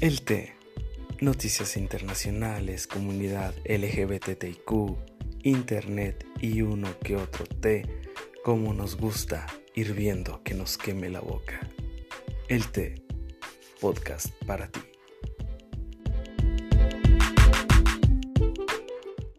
El té. Noticias internacionales, comunidad LGBTIQ, internet y uno que otro té, como nos gusta, hirviendo que nos queme la boca. El té. Podcast para ti.